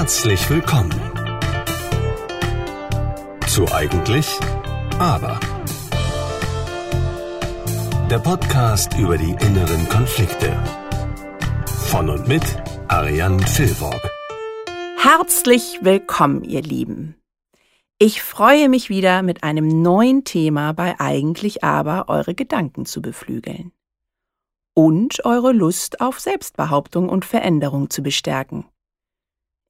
Herzlich willkommen zu Eigentlich, aber. Der Podcast über die inneren Konflikte. Von und mit Ariane Filborg. Herzlich willkommen, ihr Lieben. Ich freue mich wieder mit einem neuen Thema bei Eigentlich aber eure Gedanken zu beflügeln. Und eure Lust auf Selbstbehauptung und Veränderung zu bestärken.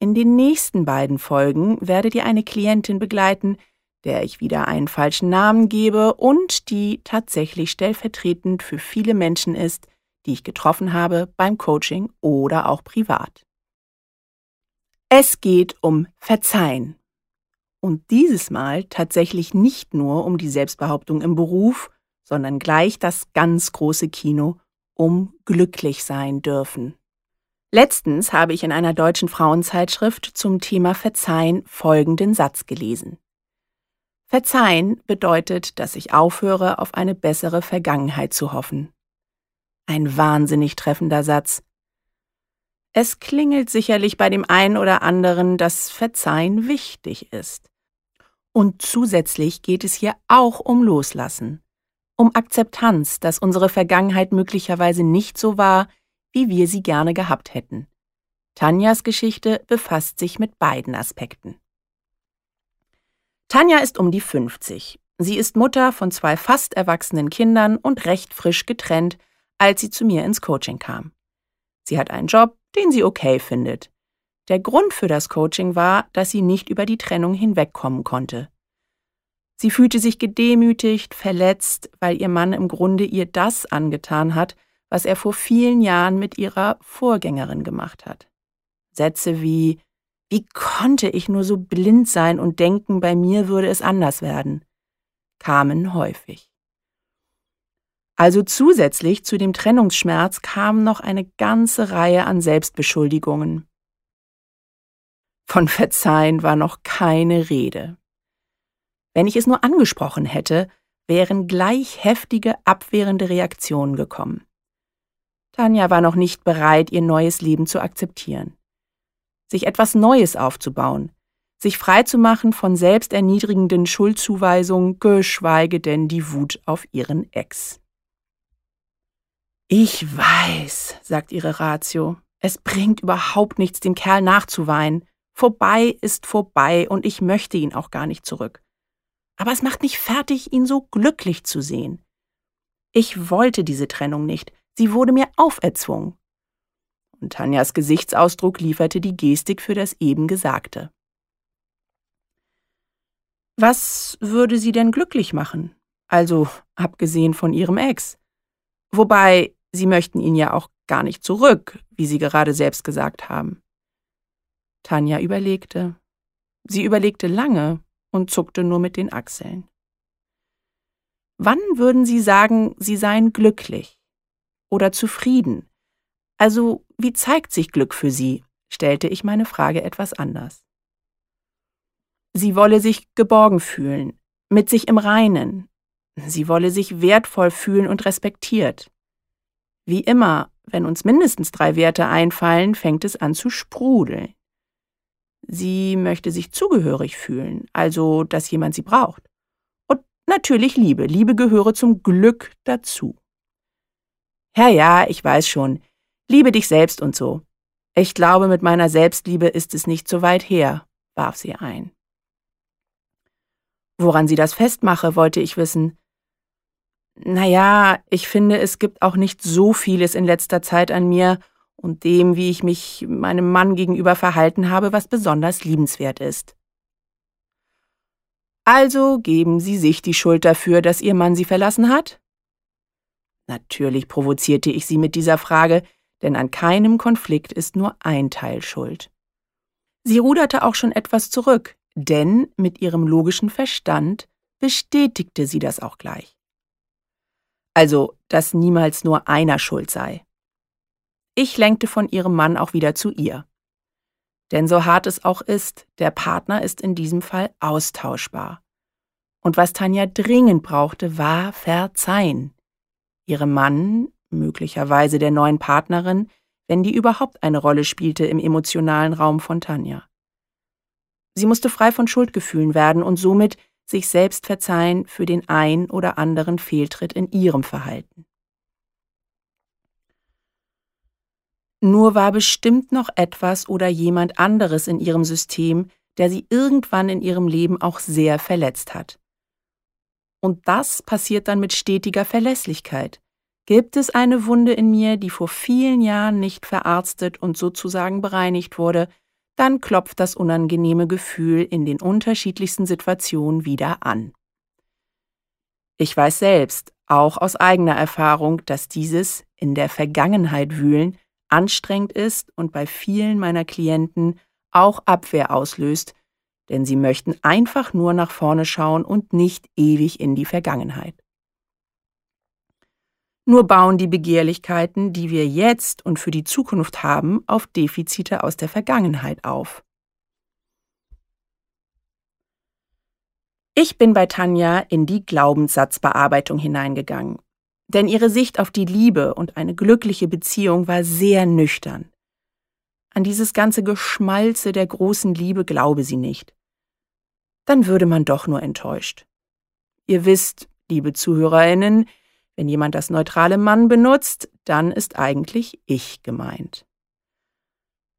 In den nächsten beiden Folgen werdet ihr eine Klientin begleiten, der ich wieder einen falschen Namen gebe und die tatsächlich stellvertretend für viele Menschen ist, die ich getroffen habe beim Coaching oder auch privat. Es geht um Verzeihen. Und dieses Mal tatsächlich nicht nur um die Selbstbehauptung im Beruf, sondern gleich das ganz große Kino um glücklich sein dürfen. Letztens habe ich in einer deutschen Frauenzeitschrift zum Thema Verzeihen folgenden Satz gelesen. Verzeihen bedeutet, dass ich aufhöre, auf eine bessere Vergangenheit zu hoffen. Ein wahnsinnig treffender Satz. Es klingelt sicherlich bei dem einen oder anderen, dass Verzeihen wichtig ist. Und zusätzlich geht es hier auch um Loslassen, um Akzeptanz, dass unsere Vergangenheit möglicherweise nicht so war, wie wir sie gerne gehabt hätten. Tanjas Geschichte befasst sich mit beiden Aspekten. Tanja ist um die 50. Sie ist Mutter von zwei fast erwachsenen Kindern und recht frisch getrennt, als sie zu mir ins Coaching kam. Sie hat einen Job, den sie okay findet. Der Grund für das Coaching war, dass sie nicht über die Trennung hinwegkommen konnte. Sie fühlte sich gedemütigt, verletzt, weil ihr Mann im Grunde ihr das angetan hat, was er vor vielen Jahren mit ihrer Vorgängerin gemacht hat. Sätze wie wie konnte ich nur so blind sein und denken, bei mir würde es anders werden? kamen häufig. Also zusätzlich zu dem Trennungsschmerz kam noch eine ganze Reihe an Selbstbeschuldigungen. Von Verzeihen war noch keine Rede. Wenn ich es nur angesprochen hätte, wären gleich heftige abwehrende Reaktionen gekommen. Tanja war noch nicht bereit, ihr neues Leben zu akzeptieren sich etwas Neues aufzubauen, sich freizumachen von selbsterniedrigenden Schuldzuweisungen, geschweige denn die Wut auf ihren Ex. Ich weiß, sagt ihre Ratio, es bringt überhaupt nichts, dem Kerl nachzuweinen. Vorbei ist vorbei und ich möchte ihn auch gar nicht zurück. Aber es macht mich fertig, ihn so glücklich zu sehen. Ich wollte diese Trennung nicht, sie wurde mir auferzwungen und Tanjas Gesichtsausdruck lieferte die Gestik für das eben Gesagte. Was würde sie denn glücklich machen? Also, abgesehen von ihrem Ex. Wobei, sie möchten ihn ja auch gar nicht zurück, wie sie gerade selbst gesagt haben. Tanja überlegte. Sie überlegte lange und zuckte nur mit den Achseln. Wann würden Sie sagen, Sie seien glücklich oder zufrieden? Also, wie zeigt sich Glück für Sie? stellte ich meine Frage etwas anders. Sie wolle sich geborgen fühlen, mit sich im Reinen. Sie wolle sich wertvoll fühlen und respektiert. Wie immer, wenn uns mindestens drei Werte einfallen, fängt es an zu sprudeln. Sie möchte sich zugehörig fühlen, also dass jemand sie braucht. Und natürlich Liebe. Liebe gehöre zum Glück dazu. Ja, ja, ich weiß schon, Liebe dich selbst und so. Ich glaube, mit meiner Selbstliebe ist es nicht so weit her, warf sie ein. Woran sie das festmache, wollte ich wissen. Naja, ich finde, es gibt auch nicht so vieles in letzter Zeit an mir und dem, wie ich mich meinem Mann gegenüber verhalten habe, was besonders liebenswert ist. Also geben Sie sich die Schuld dafür, dass Ihr Mann Sie verlassen hat? Natürlich provozierte ich sie mit dieser Frage, denn an keinem Konflikt ist nur ein Teil schuld. Sie ruderte auch schon etwas zurück, denn mit ihrem logischen Verstand bestätigte sie das auch gleich. Also, dass niemals nur einer schuld sei. Ich lenkte von ihrem Mann auch wieder zu ihr. Denn so hart es auch ist, der Partner ist in diesem Fall austauschbar. Und was Tanja dringend brauchte, war Verzeihen. Ihrem Mann möglicherweise der neuen Partnerin, wenn die überhaupt eine Rolle spielte im emotionalen Raum von Tanja. Sie musste frei von Schuldgefühlen werden und somit sich selbst verzeihen für den ein oder anderen Fehltritt in ihrem Verhalten. Nur war bestimmt noch etwas oder jemand anderes in ihrem System, der sie irgendwann in ihrem Leben auch sehr verletzt hat. Und das passiert dann mit stetiger Verlässlichkeit. Gibt es eine Wunde in mir, die vor vielen Jahren nicht verarztet und sozusagen bereinigt wurde, dann klopft das unangenehme Gefühl in den unterschiedlichsten Situationen wieder an. Ich weiß selbst, auch aus eigener Erfahrung, dass dieses in der Vergangenheit wühlen anstrengend ist und bei vielen meiner Klienten auch Abwehr auslöst, denn sie möchten einfach nur nach vorne schauen und nicht ewig in die Vergangenheit. Nur bauen die Begehrlichkeiten, die wir jetzt und für die Zukunft haben, auf Defizite aus der Vergangenheit auf. Ich bin bei Tanja in die Glaubenssatzbearbeitung hineingegangen denn ihre Sicht auf die Liebe und eine glückliche Beziehung war sehr nüchtern. An dieses ganze Geschmalze der großen Liebe glaube sie nicht. Dann würde man doch nur enttäuscht. Ihr wisst, liebe Zuhörerinnen, wenn jemand das neutrale Mann benutzt, dann ist eigentlich ich gemeint.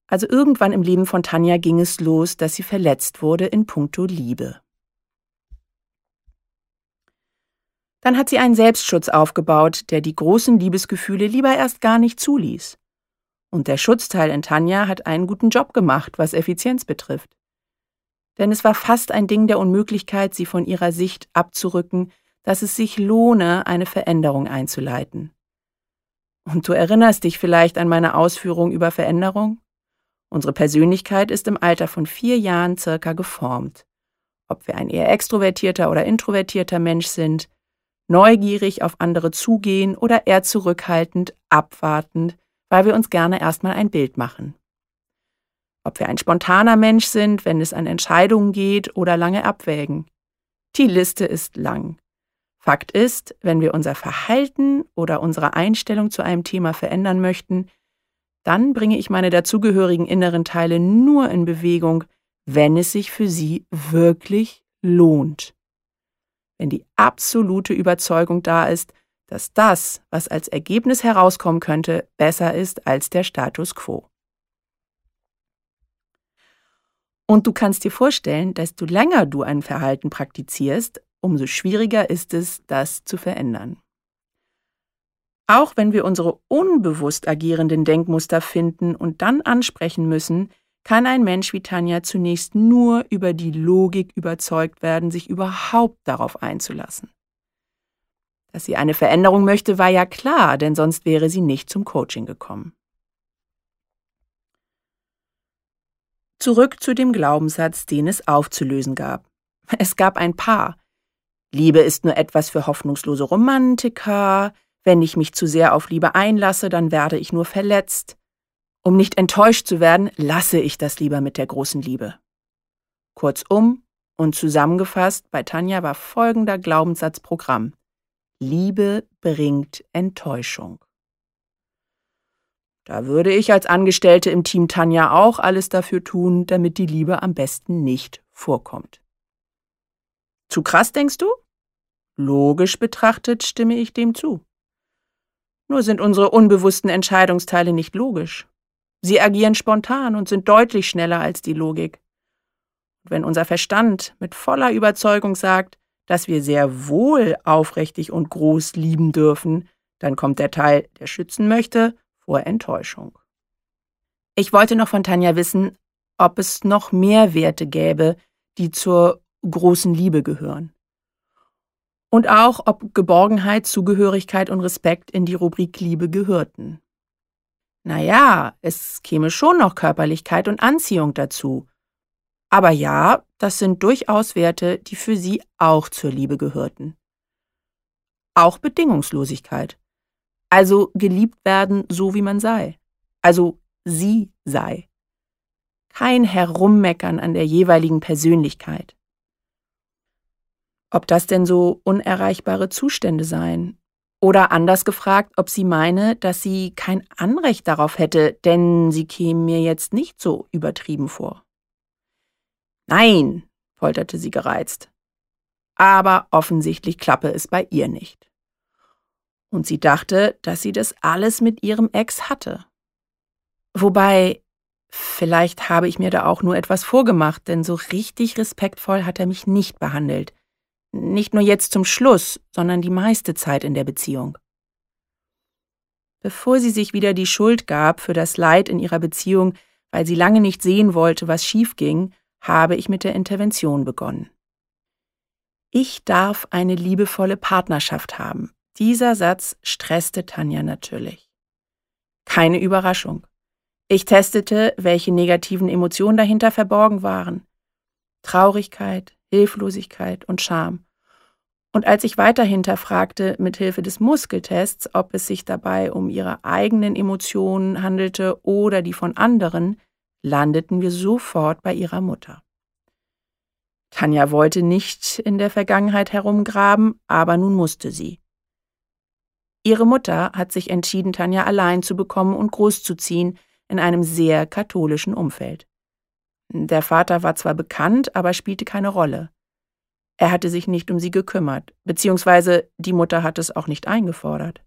Also irgendwann im Leben von Tanja ging es los, dass sie verletzt wurde in puncto Liebe. Dann hat sie einen Selbstschutz aufgebaut, der die großen Liebesgefühle lieber erst gar nicht zuließ. Und der Schutzteil in Tanja hat einen guten Job gemacht, was Effizienz betrifft. Denn es war fast ein Ding der Unmöglichkeit, sie von ihrer Sicht abzurücken, dass es sich lohne, eine Veränderung einzuleiten. Und du erinnerst dich vielleicht an meine Ausführung über Veränderung? Unsere Persönlichkeit ist im Alter von vier Jahren circa geformt. Ob wir ein eher extrovertierter oder introvertierter Mensch sind, neugierig auf andere zugehen oder eher zurückhaltend, abwartend, weil wir uns gerne erstmal ein Bild machen. Ob wir ein spontaner Mensch sind, wenn es an Entscheidungen geht oder lange abwägen. Die Liste ist lang. Fakt ist, wenn wir unser Verhalten oder unsere Einstellung zu einem Thema verändern möchten, dann bringe ich meine dazugehörigen inneren Teile nur in Bewegung, wenn es sich für sie wirklich lohnt wenn die absolute Überzeugung da ist, dass das, was als Ergebnis herauskommen könnte, besser ist als der Status quo. Und du kannst dir vorstellen, desto länger du ein Verhalten praktizierst, umso schwieriger ist es, das zu verändern. Auch wenn wir unsere unbewusst agierenden Denkmuster finden und dann ansprechen müssen, kann ein Mensch wie Tanja zunächst nur über die Logik überzeugt werden, sich überhaupt darauf einzulassen. Dass sie eine Veränderung möchte, war ja klar, denn sonst wäre sie nicht zum Coaching gekommen. Zurück zu dem Glaubenssatz, den es aufzulösen gab. Es gab ein paar. Liebe ist nur etwas für hoffnungslose Romantiker. Wenn ich mich zu sehr auf Liebe einlasse, dann werde ich nur verletzt. Um nicht enttäuscht zu werden, lasse ich das lieber mit der großen Liebe. Kurzum und zusammengefasst, bei Tanja war folgender Glaubenssatzprogramm. Liebe bringt Enttäuschung. Da würde ich als Angestellte im Team Tanja auch alles dafür tun, damit die Liebe am besten nicht vorkommt. Zu krass, denkst du? Logisch betrachtet stimme ich dem zu. Nur sind unsere unbewussten Entscheidungsteile nicht logisch. Sie agieren spontan und sind deutlich schneller als die Logik. wenn unser Verstand mit voller Überzeugung sagt, dass wir sehr wohl aufrichtig und groß lieben dürfen, dann kommt der Teil, der schützen möchte, vor Enttäuschung. Ich wollte noch von Tanja wissen, ob es noch mehr Werte gäbe, die zur großen Liebe gehören. Und auch, ob Geborgenheit, Zugehörigkeit und Respekt in die Rubrik Liebe gehörten. Naja, es käme schon noch Körperlichkeit und Anziehung dazu. Aber ja, das sind durchaus Werte, die für sie auch zur Liebe gehörten. Auch Bedingungslosigkeit. Also geliebt werden, so wie man sei. Also sie sei. Kein Herummeckern an der jeweiligen Persönlichkeit. Ob das denn so unerreichbare Zustände seien oder anders gefragt, ob sie meine, dass sie kein Anrecht darauf hätte, denn sie käme mir jetzt nicht so übertrieben vor. Nein, polterte sie gereizt. Aber offensichtlich klappe es bei ihr nicht. Und sie dachte, dass sie das alles mit ihrem Ex hatte. Wobei, vielleicht habe ich mir da auch nur etwas vorgemacht, denn so richtig respektvoll hat er mich nicht behandelt. Nicht nur jetzt zum Schluss, sondern die meiste Zeit in der Beziehung. Bevor sie sich wieder die Schuld gab für das Leid in ihrer Beziehung, weil sie lange nicht sehen wollte, was schief ging, habe ich mit der Intervention begonnen. Ich darf eine liebevolle Partnerschaft haben. Dieser Satz stresste Tanja natürlich. Keine Überraschung. Ich testete, welche negativen Emotionen dahinter verborgen waren. Traurigkeit, Hilflosigkeit und Scham. Und als ich weiter hinterfragte mit Hilfe des Muskeltests, ob es sich dabei um ihre eigenen Emotionen handelte oder die von anderen, landeten wir sofort bei ihrer Mutter. Tanja wollte nicht in der Vergangenheit herumgraben, aber nun musste sie. Ihre Mutter hat sich entschieden, Tanja allein zu bekommen und großzuziehen in einem sehr katholischen Umfeld. Der Vater war zwar bekannt, aber spielte keine Rolle. Er hatte sich nicht um sie gekümmert, beziehungsweise die Mutter hat es auch nicht eingefordert.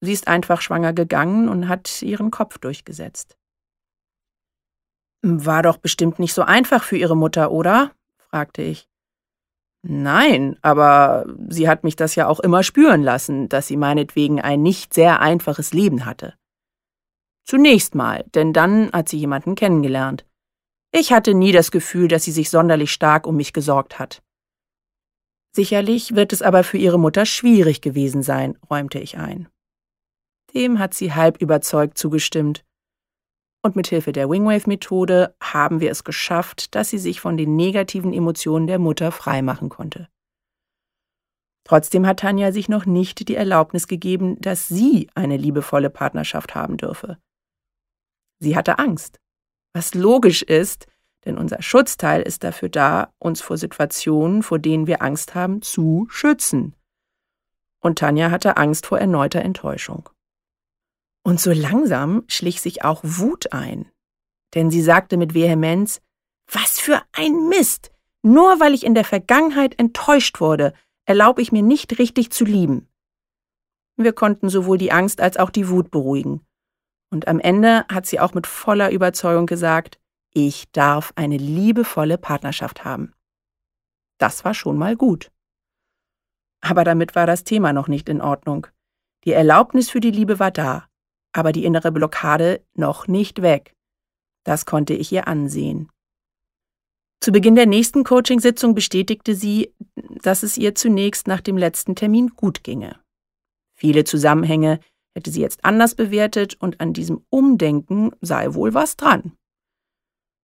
Sie ist einfach schwanger gegangen und hat ihren Kopf durchgesetzt. War doch bestimmt nicht so einfach für Ihre Mutter, oder? fragte ich. Nein, aber sie hat mich das ja auch immer spüren lassen, dass sie meinetwegen ein nicht sehr einfaches Leben hatte. Zunächst mal, denn dann hat sie jemanden kennengelernt. Ich hatte nie das Gefühl, dass sie sich sonderlich stark um mich gesorgt hat. Sicherlich wird es aber für ihre Mutter schwierig gewesen sein, räumte ich ein. Dem hat sie halb überzeugt zugestimmt und mit Hilfe der Wingwave-Methode haben wir es geschafft, dass sie sich von den negativen Emotionen der Mutter freimachen konnte. Trotzdem hat Tanja sich noch nicht die Erlaubnis gegeben, dass sie eine liebevolle Partnerschaft haben dürfe. Sie hatte Angst, was logisch ist, denn unser Schutzteil ist dafür da, uns vor Situationen, vor denen wir Angst haben, zu schützen. Und Tanja hatte Angst vor erneuter Enttäuschung. Und so langsam schlich sich auch Wut ein. Denn sie sagte mit Vehemenz, was für ein Mist! Nur weil ich in der Vergangenheit enttäuscht wurde, erlaube ich mir nicht richtig zu lieben. Wir konnten sowohl die Angst als auch die Wut beruhigen. Und am Ende hat sie auch mit voller Überzeugung gesagt, ich darf eine liebevolle Partnerschaft haben. Das war schon mal gut. Aber damit war das Thema noch nicht in Ordnung. Die Erlaubnis für die Liebe war da, aber die innere Blockade noch nicht weg. Das konnte ich ihr ansehen. Zu Beginn der nächsten Coachingsitzung bestätigte sie, dass es ihr zunächst nach dem letzten Termin gut ginge. Viele Zusammenhänge hätte sie jetzt anders bewertet und an diesem Umdenken sei wohl was dran.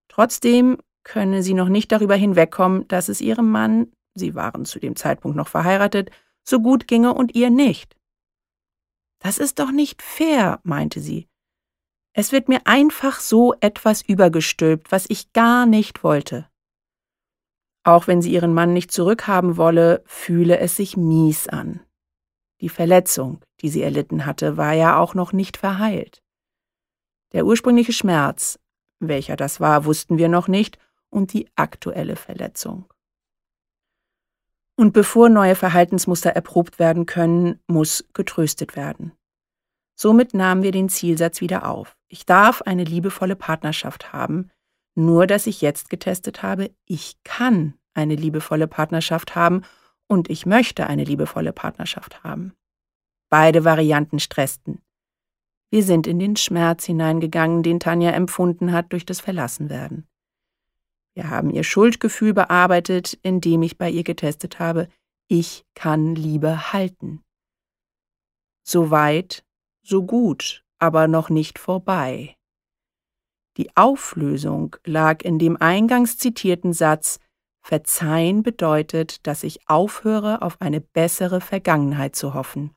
Trotzdem könne sie noch nicht darüber hinwegkommen, dass es ihrem Mann, sie waren zu dem Zeitpunkt noch verheiratet, so gut ginge und ihr nicht. Das ist doch nicht fair, meinte sie. Es wird mir einfach so etwas übergestülpt, was ich gar nicht wollte. Auch wenn sie ihren Mann nicht zurückhaben wolle, fühle es sich mies an. Die Verletzung, die sie erlitten hatte, war ja auch noch nicht verheilt. Der ursprüngliche Schmerz, welcher das war, wussten wir noch nicht, und die aktuelle Verletzung. Und bevor neue Verhaltensmuster erprobt werden können, muss getröstet werden. Somit nahmen wir den Zielsatz wieder auf. Ich darf eine liebevolle Partnerschaft haben, nur dass ich jetzt getestet habe, ich kann eine liebevolle Partnerschaft haben und ich möchte eine liebevolle Partnerschaft haben. Beide Varianten stressten. Wir sind in den Schmerz hineingegangen, den Tanja empfunden hat durch das Verlassenwerden. Wir haben ihr Schuldgefühl bearbeitet, indem ich bei ihr getestet habe, ich kann Liebe halten. So weit, so gut, aber noch nicht vorbei. Die Auflösung lag in dem eingangs zitierten Satz Verzeihen bedeutet, dass ich aufhöre, auf eine bessere Vergangenheit zu hoffen.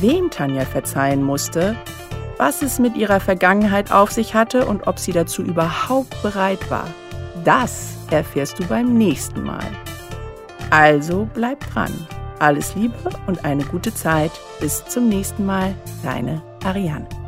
Wem Tanja verzeihen musste, was es mit ihrer Vergangenheit auf sich hatte und ob sie dazu überhaupt bereit war, das erfährst du beim nächsten Mal. Also bleib dran. Alles Liebe und eine gute Zeit. Bis zum nächsten Mal. Deine Ariane.